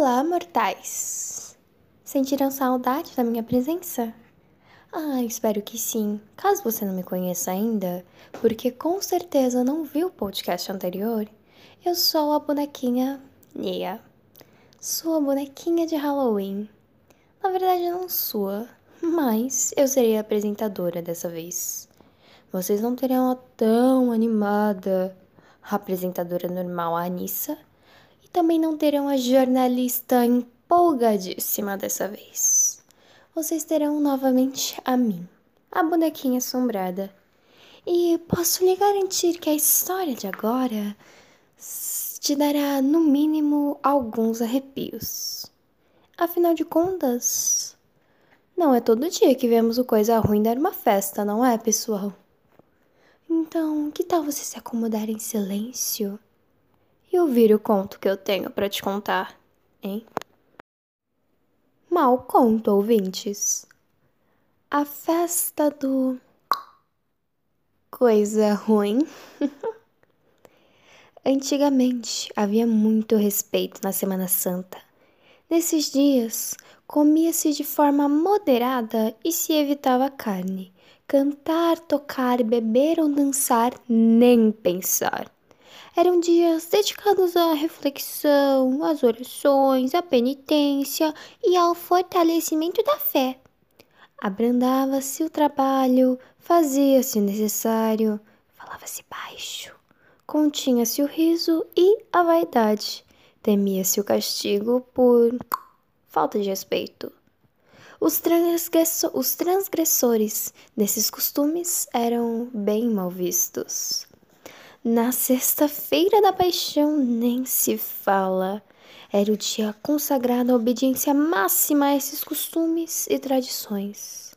Olá, mortais! Sentiram saudade da minha presença? Ah, espero que sim. Caso você não me conheça ainda, porque com certeza não viu o podcast anterior, eu sou a bonequinha Nia. Sua bonequinha de Halloween. Na verdade, não sua, mas eu serei a apresentadora dessa vez. Vocês não terão a tão animada apresentadora normal, a Anissa também não terão a jornalista empolgadíssima dessa vez. Vocês terão novamente a mim, a bonequinha assombrada. E posso lhe garantir que a história de agora te dará, no mínimo, alguns arrepios. Afinal de contas, não é todo dia que vemos o coisa ruim dar uma festa, não é, pessoal? Então, que tal você se acomodar em silêncio e ouvir o conto que eu tenho para te contar, hein? Mal conto, ouvintes. A festa do. Coisa ruim. Antigamente havia muito respeito na Semana Santa. Nesses dias, comia-se de forma moderada e se evitava carne. Cantar, tocar, beber ou dançar, nem pensar. Eram dias dedicados à reflexão, às orações, à penitência e ao fortalecimento da fé. Abrandava-se o trabalho, fazia-se o necessário, falava-se baixo, continha-se o riso e a vaidade, temia-se o castigo por falta de respeito. Os, transgressores desses costumes eram bem mal vistos. Na sexta-feira da paixão nem se fala. Era o dia consagrado à obediência máxima a esses costumes e tradições.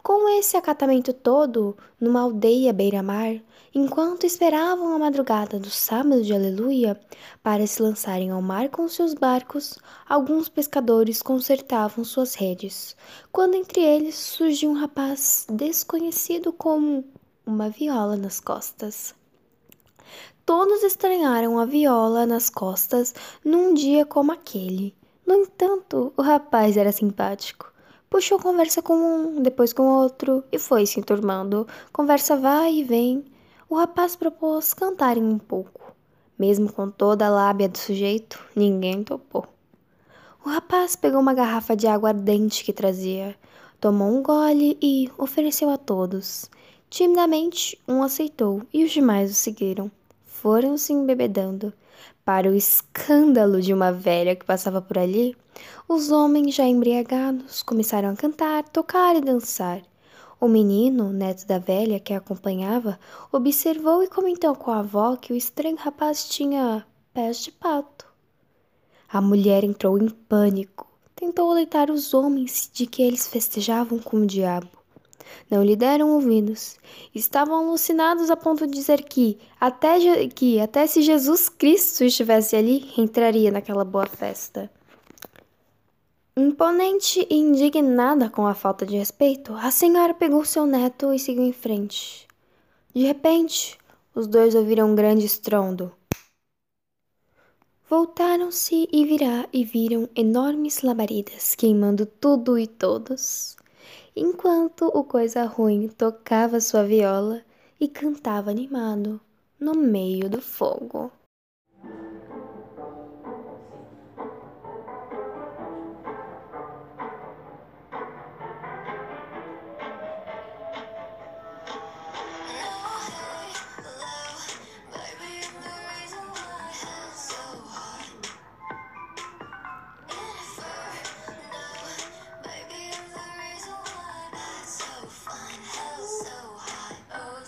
Com esse acatamento todo, numa aldeia beira-mar, enquanto esperavam a madrugada do sábado de Aleluia para se lançarem ao mar com seus barcos, alguns pescadores consertavam suas redes, quando entre eles surgiu um rapaz desconhecido com uma viola nas costas. Todos estranharam a viola nas costas num dia como aquele. No entanto, o rapaz era simpático. Puxou conversa com um, depois com outro, e foi se enturmando. Conversa vai e vem. O rapaz propôs cantarem um pouco. Mesmo com toda a lábia do sujeito, ninguém topou. O rapaz pegou uma garrafa de água ardente que trazia, tomou um gole e ofereceu a todos. Timidamente, um aceitou e os demais o seguiram foram se embebedando. Para o escândalo de uma velha que passava por ali, os homens já embriagados começaram a cantar, tocar e dançar. O menino, neto da velha que a acompanhava, observou e comentou com a avó que o estranho rapaz tinha pés de pato. A mulher entrou em pânico. Tentou aleitar os homens de que eles festejavam com o diabo não lhe deram ouvidos. Estavam alucinados a ponto de dizer que até, que, até se Jesus Cristo estivesse ali, entraria naquela boa festa. Imponente e indignada com a falta de respeito, a senhora pegou seu neto e seguiu em frente. De repente, os dois ouviram um grande estrondo. Voltaram-se e, e viram enormes labaredas queimando tudo e todos enquanto o coisa ruim tocava sua viola e cantava animado no meio do fogo.